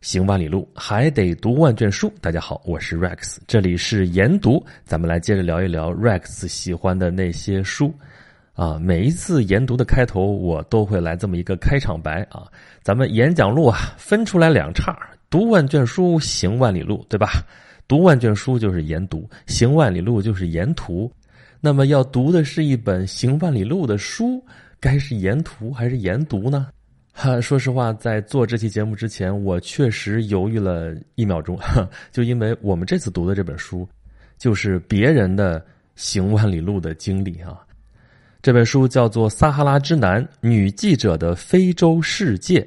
行万里路，还得读万卷书。大家好，我是 Rex，这里是研读，咱们来接着聊一聊 Rex 喜欢的那些书。啊，每一次研读的开头，我都会来这么一个开场白啊。咱们演讲录啊，分出来两岔，读万卷书，行万里路，对吧？读万卷书就是研读，行万里路就是沿途。那么要读的是一本行万里路的书，该是沿途还是研读呢？哈，说实话，在做这期节目之前，我确实犹豫了一秒钟，就因为我们这次读的这本书，就是别人的行万里路的经历啊。这本书叫做《撒哈拉之南：女记者的非洲世界》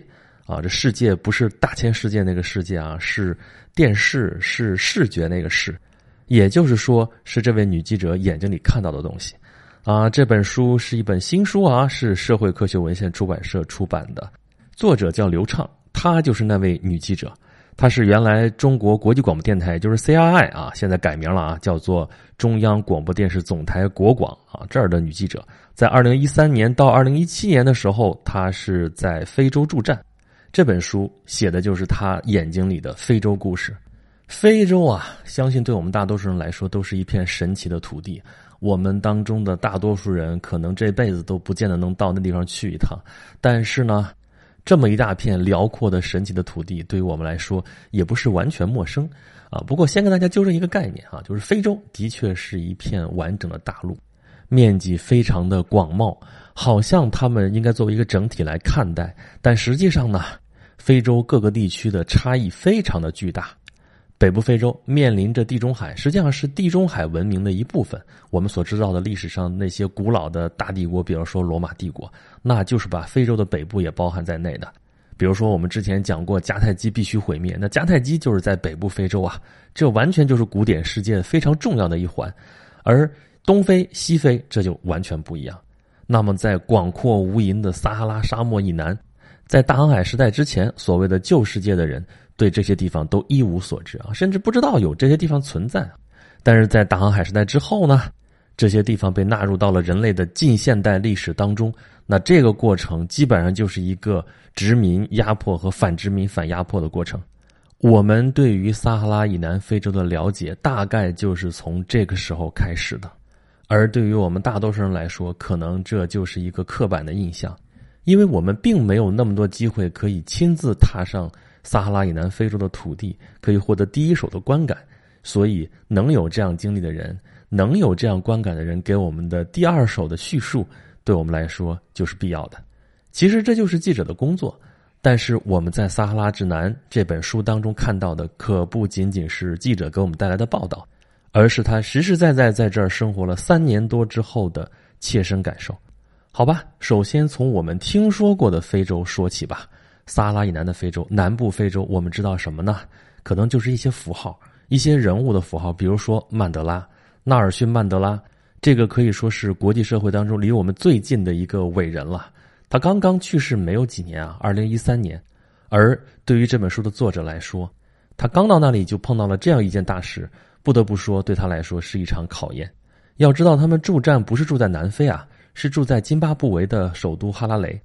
啊，这世界不是大千世界那个世界啊，是电视是视觉那个视，也就是说，是这位女记者眼睛里看到的东西啊。这本书是一本新书啊，是社会科学文献出版社出版的。作者叫刘畅，她就是那位女记者，她是原来中国国际广播电台，就是 CRI 啊，现在改名了啊，叫做中央广播电视总台国广啊，这儿的女记者，在二零一三年到二零一七年的时候，她是在非洲驻站。这本书写的就是她眼睛里的非洲故事。非洲啊，相信对我们大多数人来说都是一片神奇的土地。我们当中的大多数人可能这辈子都不见得能到那地方去一趟，但是呢。这么一大片辽阔的神奇的土地，对于我们来说也不是完全陌生啊。不过，先跟大家纠正一个概念啊，就是非洲的确是一片完整的大陆，面积非常的广袤，好像他们应该作为一个整体来看待，但实际上呢，非洲各个地区的差异非常的巨大。北部非洲面临着地中海，实际上是地中海文明的一部分。我们所知道的历史上那些古老的大帝国，比如说罗马帝国，那就是把非洲的北部也包含在内的。比如说我们之前讲过迦太基必须毁灭，那迦太基就是在北部非洲啊，这完全就是古典世界非常重要的一环。而东非、西非这就完全不一样。那么在广阔无垠的撒哈拉沙漠以南，在大航海时代之前，所谓的旧世界的人。对这些地方都一无所知啊，甚至不知道有这些地方存在。但是在大航海时代之后呢，这些地方被纳入到了人类的近现代历史当中。那这个过程基本上就是一个殖民、压迫和反殖民、反压迫的过程。我们对于撒哈拉以南非洲的了解，大概就是从这个时候开始的。而对于我们大多数人来说，可能这就是一个刻板的印象，因为我们并没有那么多机会可以亲自踏上。撒哈拉以南非洲的土地可以获得第一手的观感，所以能有这样经历的人，能有这样观感的人给我们的第二手的叙述，对我们来说就是必要的。其实这就是记者的工作。但是我们在《撒哈拉之南》这本书当中看到的，可不仅仅是记者给我们带来的报道，而是他实实在在在这儿生活了三年多之后的切身感受。好吧，首先从我们听说过的非洲说起吧。撒拉以南的非洲，南部非洲，我们知道什么呢？可能就是一些符号，一些人物的符号，比如说曼德拉、纳尔逊·曼德拉，这个可以说是国际社会当中离我们最近的一个伟人了。他刚刚去世没有几年啊，二零一三年。而对于这本书的作者来说，他刚到那里就碰到了这样一件大事，不得不说对他来说是一场考验。要知道，他们驻站不是住在南非啊，是住在津巴布韦的首都哈拉雷。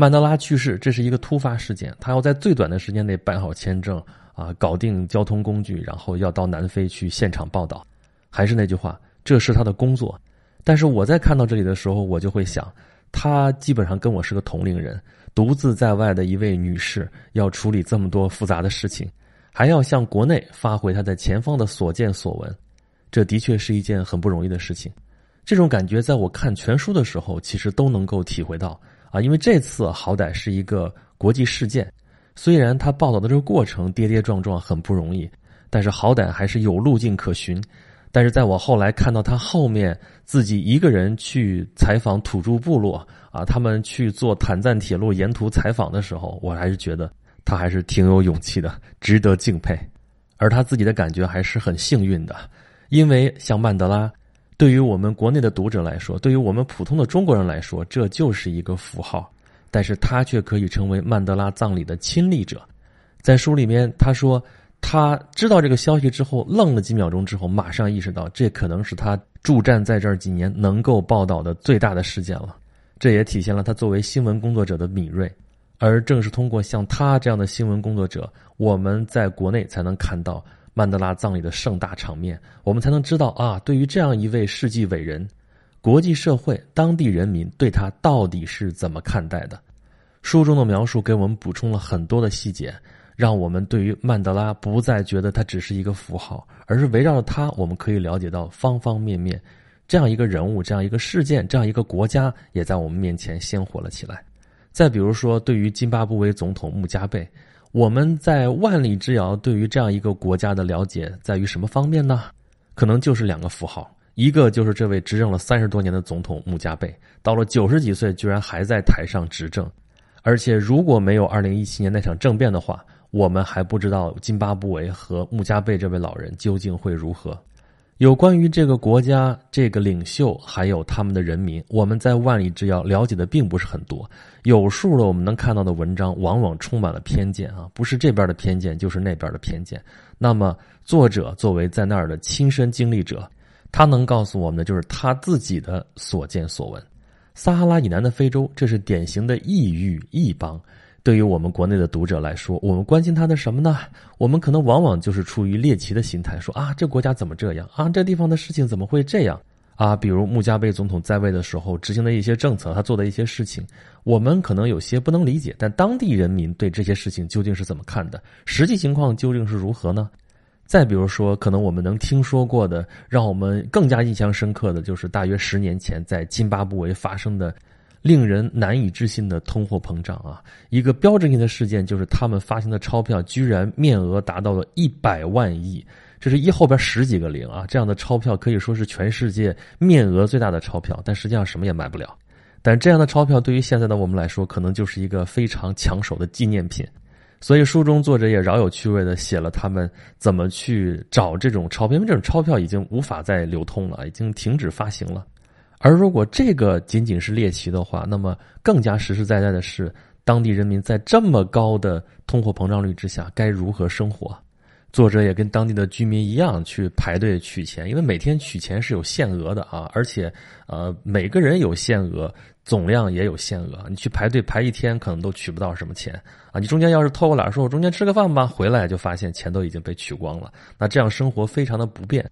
曼德拉去世，这是一个突发事件。他要在最短的时间内办好签证，啊，搞定交通工具，然后要到南非去现场报道。还是那句话，这是他的工作。但是我在看到这里的时候，我就会想，他基本上跟我是个同龄人，独自在外的一位女士，要处理这么多复杂的事情，还要向国内发回他在前方的所见所闻，这的确是一件很不容易的事情。这种感觉，在我看全书的时候，其实都能够体会到。啊，因为这次好歹是一个国际事件，虽然他报道的这个过程跌跌撞撞很不容易，但是好歹还是有路径可循。但是在我后来看到他后面自己一个人去采访土著部落啊，他们去做坦赞铁路沿途采访的时候，我还是觉得他还是挺有勇气的，值得敬佩。而他自己的感觉还是很幸运的，因为像曼德拉。对于我们国内的读者来说，对于我们普通的中国人来说，这就是一个符号，但是他却可以成为曼德拉葬礼的亲历者。在书里面，他说他知道这个消息之后，愣了几秒钟之后，马上意识到这可能是他驻站在这儿几年能够报道的最大的事件了。这也体现了他作为新闻工作者的敏锐。而正是通过像他这样的新闻工作者，我们在国内才能看到曼德拉葬礼的盛大场面，我们才能知道啊，对于这样一位世纪伟人，国际社会、当地人民对他到底是怎么看待的。书中的描述给我们补充了很多的细节，让我们对于曼德拉不再觉得他只是一个符号，而是围绕着他，我们可以了解到方方面面。这样一个人物，这样一个事件，这样一个国家，也在我们面前鲜活了起来。再比如说，对于津巴布韦总统穆加贝，我们在万里之遥对于这样一个国家的了解在于什么方面呢？可能就是两个符号，一个就是这位执政了三十多年的总统穆加贝，到了九十几岁居然还在台上执政，而且如果没有二零一七年那场政变的话，我们还不知道津巴布韦和穆加贝这位老人究竟会如何。有关于这个国家、这个领袖，还有他们的人民，我们在万里之遥了解的并不是很多。有数的我们能看到的文章，往往充满了偏见啊，不是这边的偏见，就是那边的偏见。那么，作者作为在那儿的亲身经历者，他能告诉我们的就是他自己的所见所闻。撒哈拉以南的非洲，这是典型的异域异邦。对于我们国内的读者来说，我们关心他的什么呢？我们可能往往就是出于猎奇的心态，说啊，这国家怎么这样啊？这地方的事情怎么会这样啊？比如穆加贝总统在位的时候执行的一些政策，他做的一些事情，我们可能有些不能理解。但当地人民对这些事情究竟是怎么看的？实际情况究竟是如何呢？再比如说，可能我们能听说过的，让我们更加印象深刻的就是大约十年前在津巴布韦发生的。令人难以置信的通货膨胀啊！一个标志性的事件就是他们发行的钞票居然面额达到了一百万亿，这是一后边十几个零啊！这样的钞票可以说是全世界面额最大的钞票，但实际上什么也买不了。但这样的钞票对于现在的我们来说，可能就是一个非常抢手的纪念品。所以书中作者也饶有趣味的写了他们怎么去找这种钞票，因为这种钞票已经无法再流通了，已经停止发行了。而如果这个仅仅是猎奇的话，那么更加实实在在的是，当地人民在这么高的通货膨胀率之下该如何生活？作者也跟当地的居民一样去排队取钱，因为每天取钱是有限额的啊，而且呃每个人有限额，总量也有限额，你去排队排一天可能都取不到什么钱啊。你中间要是偷个懒，说我中间吃个饭吧，回来就发现钱都已经被取光了，那这样生活非常的不便。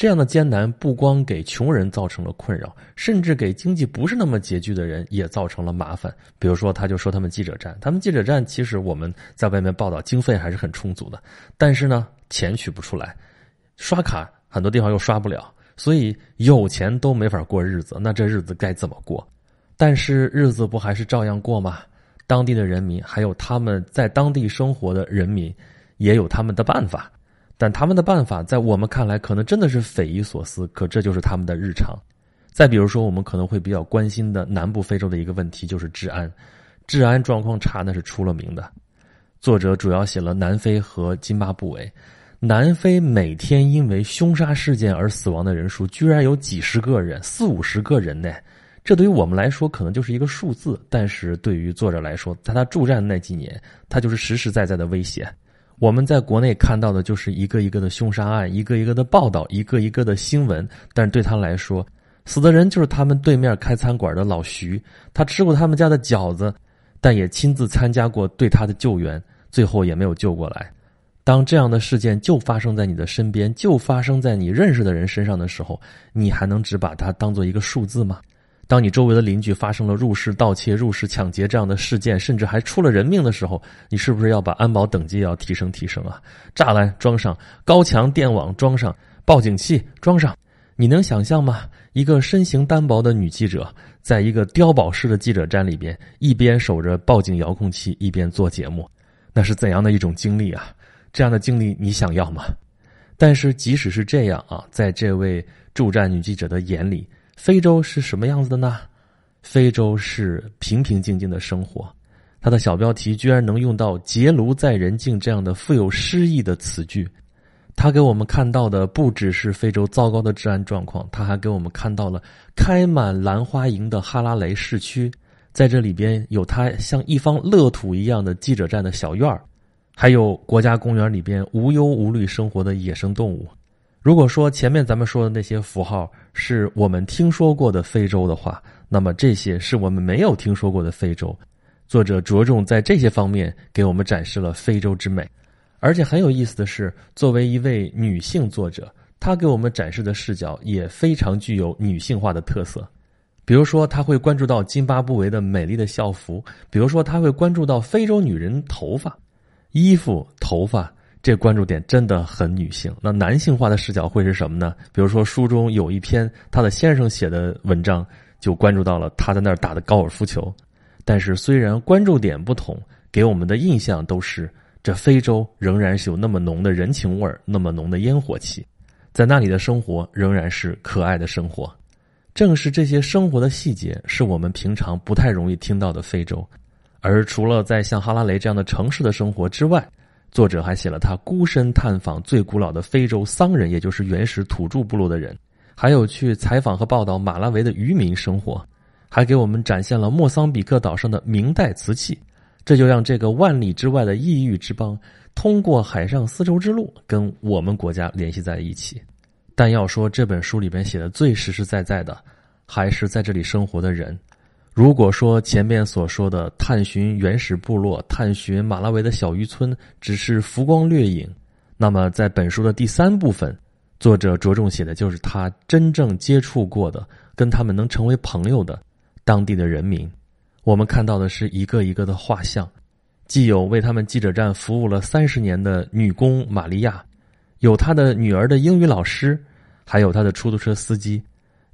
这样的艰难不光给穷人造成了困扰，甚至给经济不是那么拮据的人也造成了麻烦。比如说，他就说他们记者站，他们记者站其实我们在外面报道经费还是很充足的，但是呢，钱取不出来，刷卡很多地方又刷不了，所以有钱都没法过日子。那这日子该怎么过？但是日子不还是照样过吗？当地的人民还有他们在当地生活的人民，也有他们的办法。但他们的办法在我们看来可能真的是匪夷所思，可这就是他们的日常。再比如说，我们可能会比较关心的南部非洲的一个问题就是治安，治安状况差那是出了名的。作者主要写了南非和津巴布韦，南非每天因为凶杀事件而死亡的人数居然有几十个人，四五十个人呢。这对于我们来说可能就是一个数字，但是对于作者来说，在他驻战那几年，他就是实实在在的威胁。我们在国内看到的就是一个一个的凶杀案，一个一个的报道，一个一个的新闻。但是对他来说，死的人就是他们对面开餐馆的老徐，他吃过他们家的饺子，但也亲自参加过对他的救援，最后也没有救过来。当这样的事件就发生在你的身边，就发生在你认识的人身上的时候，你还能只把它当做一个数字吗？当你周围的邻居发生了入室盗窃、入室抢劫这样的事件，甚至还出了人命的时候，你是不是要把安保等级要提升提升啊？栅栏装上，高墙电网装上，报警器装上，你能想象吗？一个身形单薄的女记者，在一个碉堡式的记者站里边，一边守着报警遥控器，一边做节目，那是怎样的一种经历啊？这样的经历你想要吗？但是即使是这样啊，在这位驻站女记者的眼里。非洲是什么样子的呢？非洲是平平静静的生活。它的小标题居然能用到“结庐在人境”这样的富有诗意的词句。他给我们看到的不只是非洲糟糕的治安状况，他还给我们看到了开满兰花楹的哈拉雷市区。在这里边有他像一方乐土一样的记者站的小院儿，还有国家公园里边无忧无虑生活的野生动物。如果说前面咱们说的那些符号是我们听说过的非洲的话，那么这些是我们没有听说过的非洲。作者着重在这些方面给我们展示了非洲之美。而且很有意思的是，作为一位女性作者，她给我们展示的视角也非常具有女性化的特色。比如说，她会关注到津巴布韦的美丽的校服；比如说，她会关注到非洲女人头发、衣服、头发，这关注点真的很女性。那男性化的视角会是什么呢？比如说，书中有一篇她的先生写的文章，就关注到了她在那儿打的高尔夫球。但是，虽然关注点不同，给我们的印象都是。这非洲仍然是有那么浓的人情味儿，那么浓的烟火气，在那里的生活仍然是可爱的生活。正是这些生活的细节，是我们平常不太容易听到的非洲。而除了在像哈拉雷这样的城市的生活之外，作者还写了他孤身探访最古老的非洲桑人，也就是原始土著部落的人，还有去采访和报道马拉维的渔民生活，还给我们展现了莫桑比克岛上的明代瓷器。这就让这个万里之外的异域之邦，通过海上丝绸之路跟我们国家联系在一起。但要说这本书里边写的最实实在在的，还是在这里生活的人。如果说前面所说的探寻原始部落、探寻马拉维的小渔村只是浮光掠影，那么在本书的第三部分，作者着重写的就是他真正接触过的、跟他们能成为朋友的当地的人民。我们看到的是一个一个的画像，既有为他们记者站服务了三十年的女工玛利亚，有他的女儿的英语老师，还有他的出租车司机，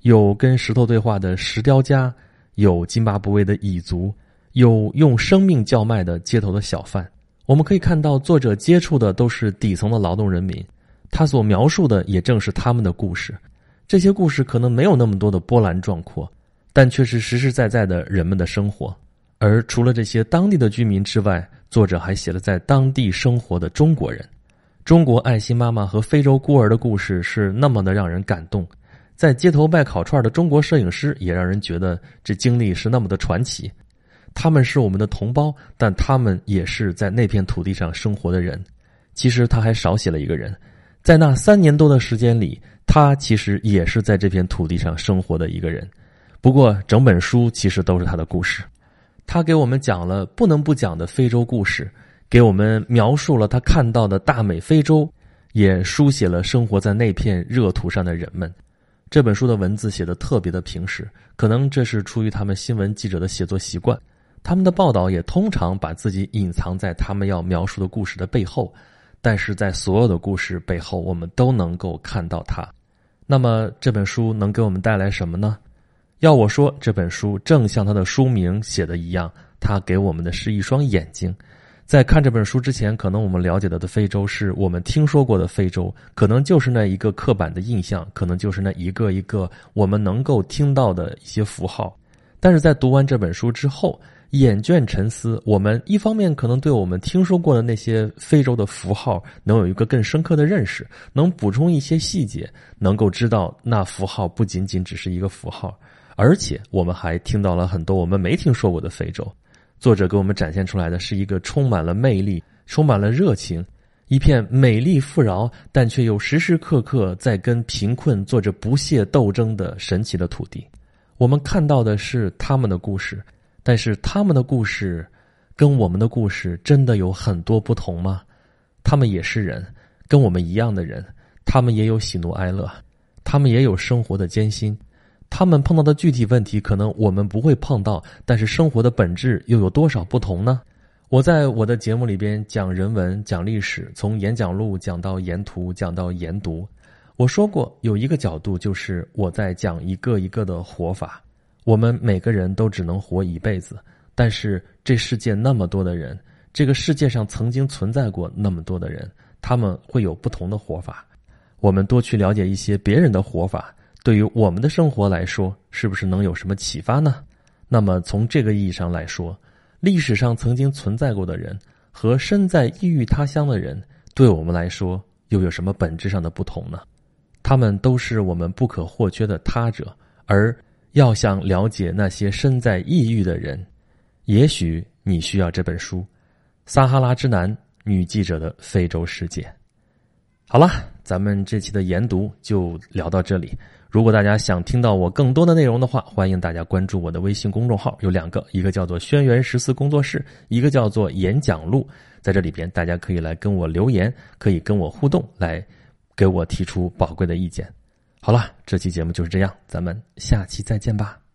有跟石头对话的石雕家，有津巴布韦的蚁族，有用生命叫卖的街头的小贩。我们可以看到，作者接触的都是底层的劳动人民，他所描述的也正是他们的故事。这些故事可能没有那么多的波澜壮阔。但却是实实在在的人们的生活，而除了这些当地的居民之外，作者还写了在当地生活的中国人。中国爱心妈妈和非洲孤儿的故事是那么的让人感动，在街头卖烤串的中国摄影师也让人觉得这经历是那么的传奇。他们是我们的同胞，但他们也是在那片土地上生活的人。其实他还少写了一个人，在那三年多的时间里，他其实也是在这片土地上生活的一个人。不过，整本书其实都是他的故事，他给我们讲了不能不讲的非洲故事，给我们描述了他看到的大美非洲，也书写了生活在那片热土上的人们。这本书的文字写的特别的平实，可能这是出于他们新闻记者的写作习惯。他们的报道也通常把自己隐藏在他们要描述的故事的背后，但是在所有的故事背后，我们都能够看到他。那么，这本书能给我们带来什么呢？要我说，这本书正像它的书名写的一样，它给我们的是一双眼睛。在看这本书之前，可能我们了解到的非洲是我们听说过的非洲，可能就是那一个刻板的印象，可能就是那一个一个我们能够听到的一些符号。但是在读完这本书之后，眼倦沉思，我们一方面可能对我们听说过的那些非洲的符号能有一个更深刻的认识，能补充一些细节，能够知道那符号不仅仅只是一个符号。而且我们还听到了很多我们没听说过的非洲。作者给我们展现出来的是一个充满了魅力、充满了热情、一片美丽富饶，但却又时时刻刻在跟贫困做着不懈斗争的神奇的土地。我们看到的是他们的故事，但是他们的故事跟我们的故事真的有很多不同吗？他们也是人，跟我们一样的人，他们也有喜怒哀乐，他们也有生活的艰辛。他们碰到的具体问题，可能我们不会碰到，但是生活的本质又有多少不同呢？我在我的节目里边讲人文、讲历史，从演讲录讲到沿途，讲到研读。我说过，有一个角度就是我在讲一个一个的活法。我们每个人都只能活一辈子，但是这世界那么多的人，这个世界上曾经存在过那么多的人，他们会有不同的活法。我们多去了解一些别人的活法。对于我们的生活来说，是不是能有什么启发呢？那么从这个意义上来说，历史上曾经存在过的人和身在异域他乡的人，对我们来说又有什么本质上的不同呢？他们都是我们不可或缺的他者，而要想了解那些身在异域的人，也许你需要这本书《撒哈拉之南：女记者的非洲世界》。好了。咱们这期的研读就聊到这里。如果大家想听到我更多的内容的话，欢迎大家关注我的微信公众号，有两个，一个叫做“轩辕十四工作室”，一个叫做“演讲录”。在这里边，大家可以来跟我留言，可以跟我互动，来给我提出宝贵的意见。好了，这期节目就是这样，咱们下期再见吧。